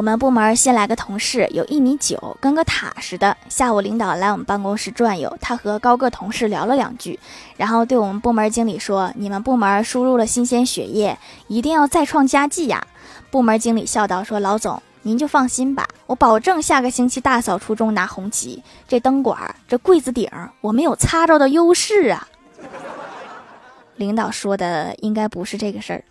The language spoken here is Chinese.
我们部门新来个同事，有一米九，跟个塔似的。下午领导来我们办公室转悠，他和高个同事聊了两句，然后对我们部门经理说：‘你们部门输入了新鲜血液，一定要再创佳绩呀！’部门经理笑道：‘说老总您就放心吧，我保证下个星期大扫除中拿红旗。’这灯管、这柜子顶，我们有擦着的优势啊。领导说的应该不是这个事儿。